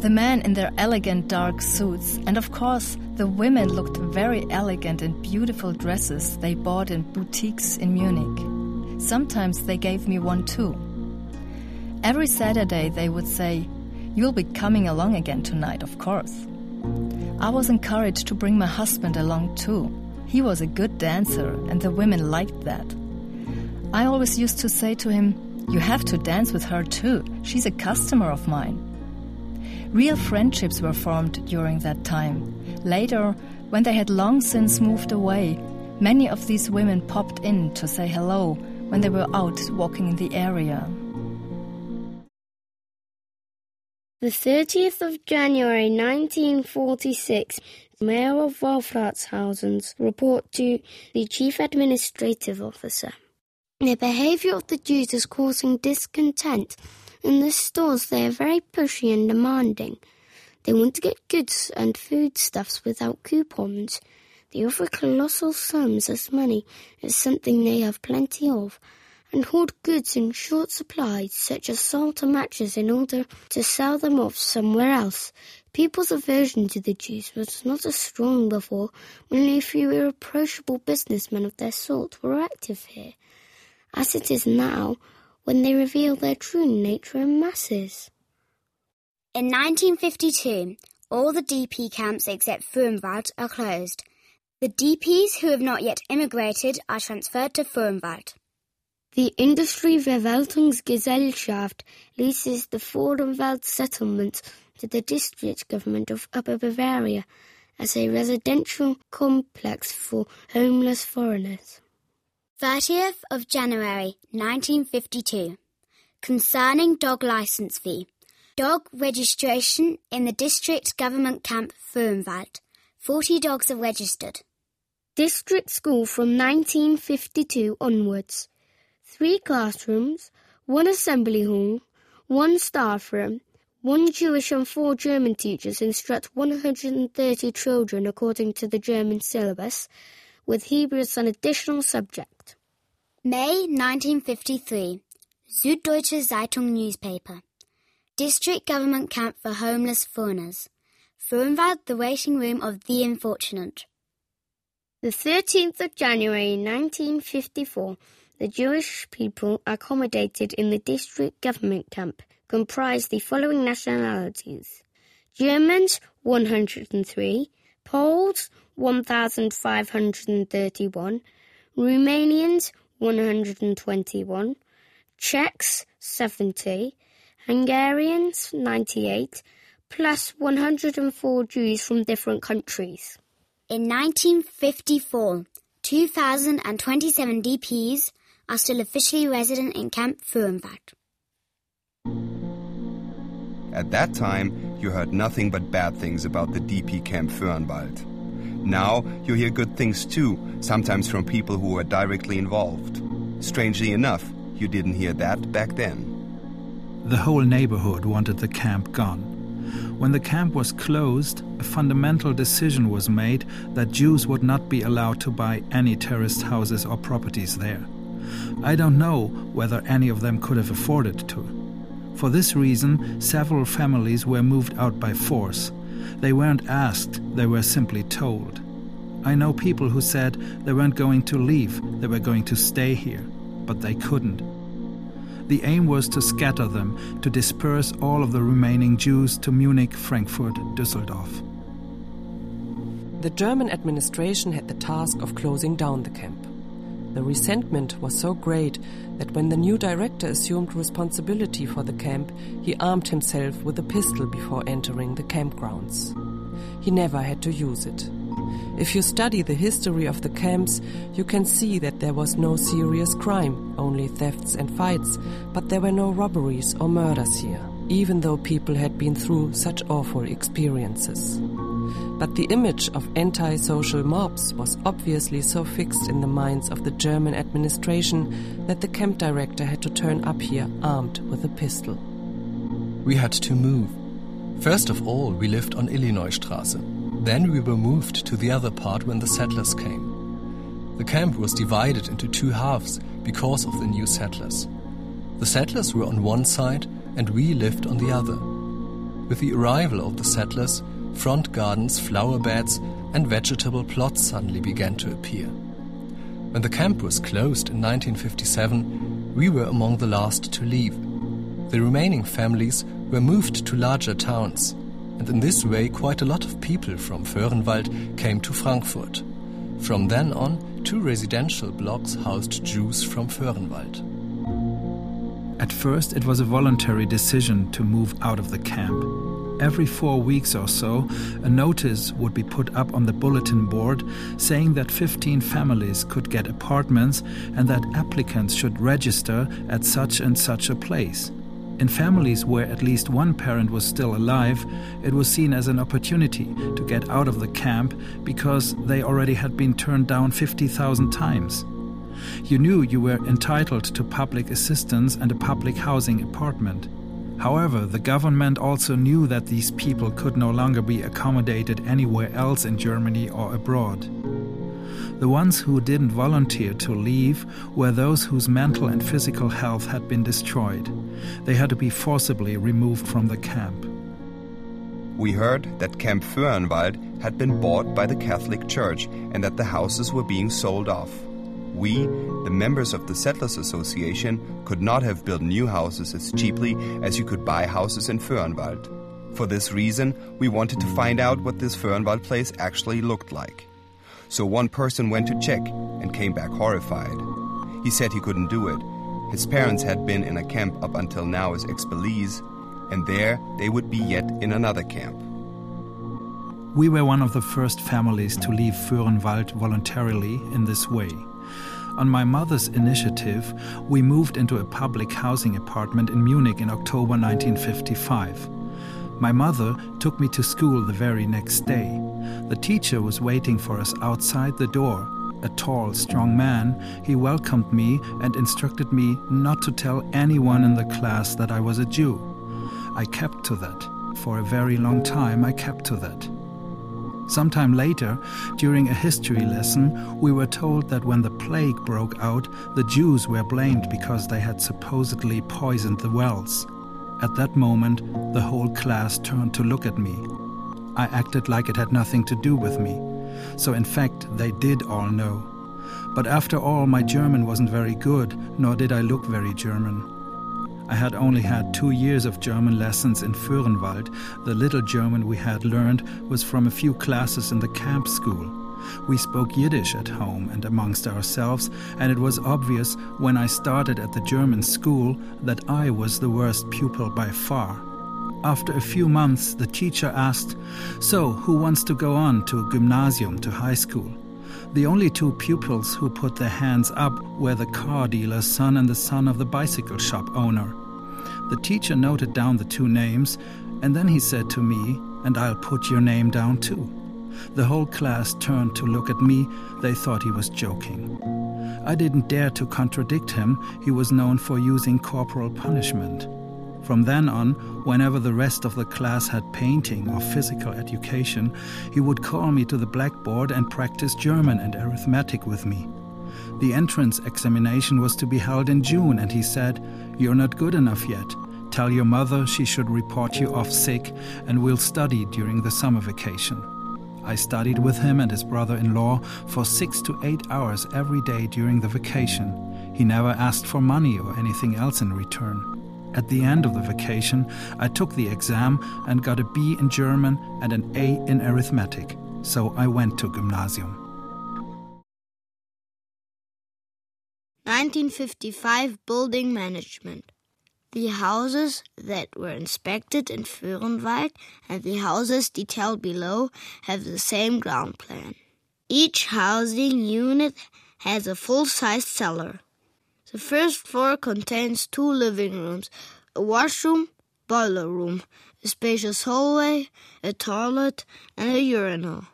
S8: The men in their elegant dark suits, and of course, the women looked very elegant in beautiful dresses they bought in boutiques in Munich. Sometimes they gave me one too. Every Saturday they would say, You'll be coming along again tonight, of course. I was encouraged to bring my husband along too. He was a good dancer, and the women liked that. I always used to say to him, You have to dance with her too. She's a customer of mine. Real friendships were formed during that time. Later, when they had long since moved away, many of these women popped in to say hello when they were out walking in the area.
S2: The 30th of January 1946, Mayor of Wolfratshausen's report to the Chief Administrative Officer. The behavior of the Jews is causing discontent. In the stores, they are very pushy and demanding. They want to get goods and foodstuffs without coupons. They offer colossal sums as money as something they have plenty of and hoard goods in short supply, such as salt and matches, in order to sell them off somewhere else. People's aversion to the Jews was not as strong before, only a few irreproachable businessmen of their sort were active here, as it is now, when they reveal their true nature in masses.
S9: In 1952, all the DP camps except Föhrenwald are closed. The DPs who have not yet immigrated are transferred to Föhrenwald.
S2: Die Industrieverwaltungsgesellschaft leases the Föhrenwald settlement to the district government of Upper Bavaria as a residential complex for homeless foreigners.
S9: 30th of January 1952. Concerning dog license fee. Dog registration in the district government camp Föhrenwald. 40 dogs are registered.
S2: District school from 1952 onwards three classrooms, one assembly hall, one staff room, one Jewish and four German teachers instruct 130 children according to the German syllabus, with Hebrew as an additional subject.
S9: May 1953. Süddeutsche Zeitung newspaper. District Government Camp for Homeless Foreigners. Föhrenwald, the waiting room of the unfortunate.
S2: The 13th of January 1954 the Jewish people accommodated in the district government camp comprised the following nationalities Germans 103, Poles 1531, Romanians 121, Czechs 70, Hungarians 98, plus 104 Jews from different countries.
S9: In 1954, 2,027 DPs are still officially resident in Camp Föhrenwald.
S10: At that time, you heard nothing but bad things about the DP Camp Föhrenwald. Now, you hear good things too, sometimes from people who were directly involved. Strangely enough, you didn't hear that back then.
S5: The whole neighborhood wanted the camp gone. When the camp was closed, a fundamental decision was made that Jews would not be allowed to buy any terraced houses or properties there. I don't know whether any of them could have afforded to. For this reason, several families were moved out by force. They weren't asked, they were simply told. I know people who said they weren't going to leave, they were going to stay here, but they couldn't. The aim was to scatter them, to disperse all of the remaining Jews to Munich, Frankfurt, Düsseldorf.
S6: The German administration had the task of closing down the camp. The resentment was so great that when the new director assumed responsibility for the camp, he armed himself with a pistol before entering the campgrounds. He never had to use it. If you study the history of the camps, you can see that there was no serious crime, only thefts and fights, but there were no robberies or murders here, even though people had been through such awful experiences. But the image of anti-social mobs was obviously so fixed in the minds of the German administration that the camp director had to turn up here armed with a pistol.
S4: We had to move. First of all, we lived on Illinoisstraße. Then we were moved to the other part when the settlers came. The camp was divided into two halves because of the new settlers. The settlers were on one side and we lived on the other. With the arrival of the settlers, front gardens, flower beds, and vegetable plots suddenly began to appear. When the camp was closed in 1957, we were among the last to leave. The remaining families were moved to larger towns, and in this way quite a lot of people from Föhrenwald came to Frankfurt. From then on, two residential blocks housed Jews from Föhrenwald.
S5: At first, it was a voluntary decision to move out of the camp every four weeks or so, a notice would be put up on the bulletin board saying that 15 families could get apartments and that applicants should register at such and such a place. In families where at least one parent was still alive, it was seen as an opportunity to get out of the camp because they already had been turned down 50,000 times. You knew you were entitled to public assistance and a public housing apartment. However, the government also knew that these people could no longer be accommodated anywhere else in Germany or abroad. The ones who didn't volunteer to leave were those whose mental and physical health had been destroyed. They had to be forcibly removed from the camp.
S10: We heard that Camp Föhrenwald had been bought by the Catholic Church and that the houses were being sold off. We, the members of the Settlers Association, could not have built new houses as cheaply as you could buy houses in Föhrenwald. For this reason, we wanted to find out what this Föhrenwald place actually looked like. So one person went to check and came back horrified. He said he couldn't do it. His parents had been in a camp up until now as expellees, and there they would be yet in another camp.
S5: We were one of the first families to leave Föhrenwald voluntarily in this way. On my mother's initiative, we moved into a public housing apartment in Munich in October 1955. My mother took me to school the very next day. The teacher was waiting for us outside the door. A tall, strong man, he welcomed me and instructed me not to tell anyone in the class that I was a Jew. I kept to that. For a very long time, I kept to that. Sometime later, during a history lesson, we were told that when the plague broke out, the Jews were blamed because they had supposedly poisoned the wells. At that moment, the whole class turned to look at me. I acted like it had nothing to do with me. So, in fact, they did all know. But after all, my German wasn't very good, nor did I look very German. I had only had two years of German lessons in Föhrenwald. The little German we had learned was from a few classes in the camp school. We spoke Yiddish at home and amongst ourselves, and it was obvious when I started at the German school that I was the worst pupil by far. After a few months, the teacher asked, So, who wants to go on to gymnasium, to high school? The only two pupils who put their hands up were the car dealer's son and the son of the bicycle shop owner. The teacher noted down the two names, and then he said to me, And I'll put your name down too. The whole class turned to look at me. They thought he was joking. I didn't dare to contradict him. He was known for using corporal punishment. From then on, whenever the rest of the class had painting or physical education, he would call me to the blackboard and practice German and arithmetic with me. The entrance examination was to be held in June, and he said, You're not good enough yet. Tell your mother she should report you off sick, and we'll study during the summer vacation. I studied with him and his brother in law for six to eight hours every day during the vacation. He never asked for money or anything else in return. At the end of the vacation, I took the exam and got a B in German and an A in arithmetic, so I went to gymnasium.
S7: 1955 Building Management the houses that were inspected in Föhrenwald and the houses detailed below have the same ground plan. Each housing unit has a full-sized cellar. The first floor contains two living rooms, a washroom, boiler room, a spacious hallway, a toilet, and a urinal.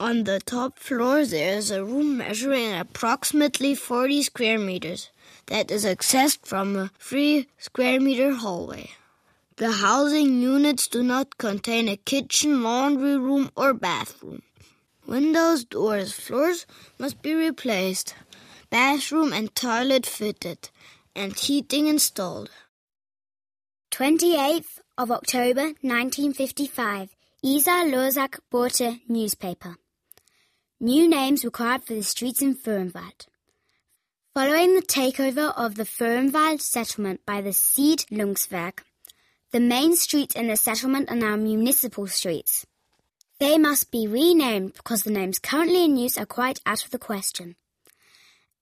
S7: On the top floor there is a room measuring approximately 40 square meters that is accessed from a three square meter hallway. The housing units do not contain a kitchen, laundry room, or bathroom. Windows, doors, floors must be replaced, bathroom and toilet fitted, and heating installed.
S9: 28th of October 1955, Isa Lorzak Borte newspaper. New names required for the streets in Föhrenwald. Following the takeover of the Föhrenwald settlement by the Siedlungswerk, the main streets in the settlement are now municipal streets. They must be renamed because the names currently in use are quite out of the question,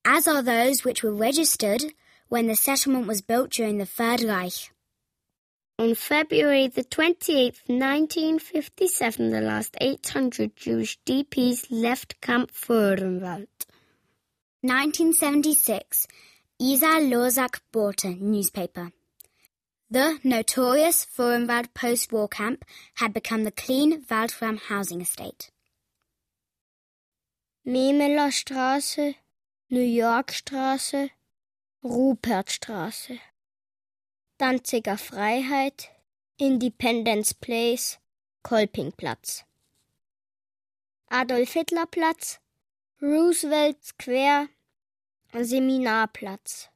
S9: as are those which were registered when the settlement was built during the Third Reich.
S2: On February the 28th, 1957, the last 800 Jewish DPs left Camp Föhrenwald.
S9: 1976, Isa Lorzak Borte newspaper. The notorious Föhrenwald post-war camp had become the clean Waldram housing estate.
S2: Memeler Straße, New York Straße, Rupertstraße, Danziger Freiheit, Independence Place, Kolpingplatz, Adolf Hitler Platz, Roosevelt Square, Seminarplatz,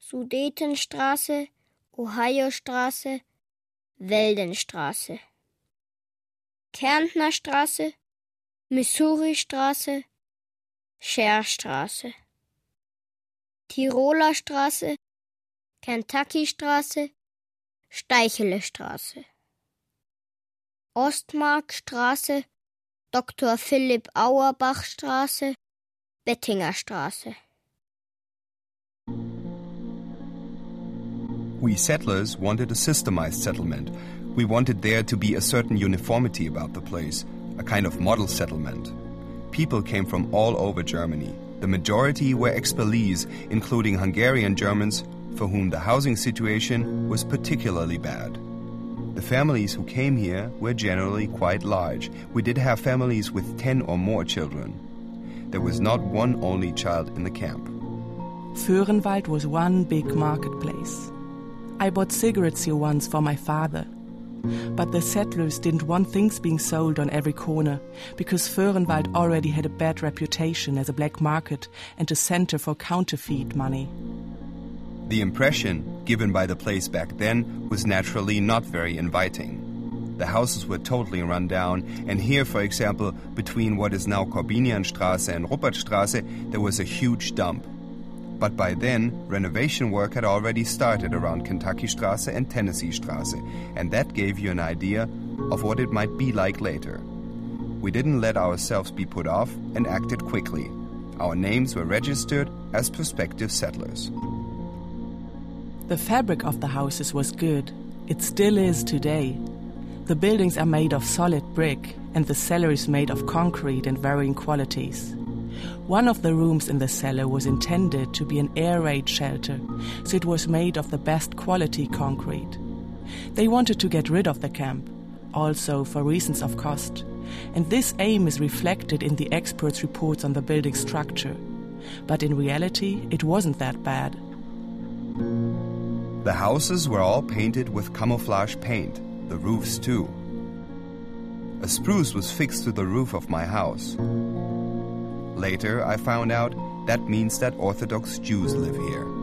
S2: Sudetenstraße, Ohiostraße, Weldenstraße, Kärntnerstraße, Missouristraße, Scherstraße, Tiroler Straße, Kentuckystraße, Steichelestraße, Ostmarkstraße, Dr. Philipp Auerbach Straße, Bettinger Straße.
S10: We settlers wanted a systemized settlement. We wanted there to be a certain uniformity about the place, a kind of model settlement. People came from all over Germany. The majority were expellees, including Hungarian Germans, for whom the housing situation was particularly bad. The families who came here were generally quite large. We did have families with 10 or more children. There was not one only child in the camp.
S11: Föhrenwald was one big marketplace. I bought cigarettes here once for my father. But the settlers didn't want things being sold on every corner because Föhrenwald already had a bad reputation as a black market and a center for counterfeit money.
S10: The impression given by the place back then was naturally not very inviting. The houses were totally run down, and here, for example, between what is now Korbinianstraße and Ruppertstraße, there was a huge dump. But by then, renovation work had already started around Kentucky Straße and Tennessee Straße, and that gave you an idea of what it might be like later. We didn't let ourselves be put off and acted quickly. Our names were registered as prospective settlers.
S11: The fabric of the houses was good. It still is today. The buildings are made of solid brick, and the cellar is made of concrete and varying qualities. One of the rooms in the cellar was intended to be an air raid shelter, so it was made of the best quality concrete. They wanted to get rid of the camp, also for reasons of cost, and this aim is reflected in the experts' reports on the building structure. But in reality, it wasn't that bad.
S10: The houses were all painted with camouflage paint, the roofs too. A spruce was fixed to the roof of my house. Later, I found out that means that Orthodox Jews live here.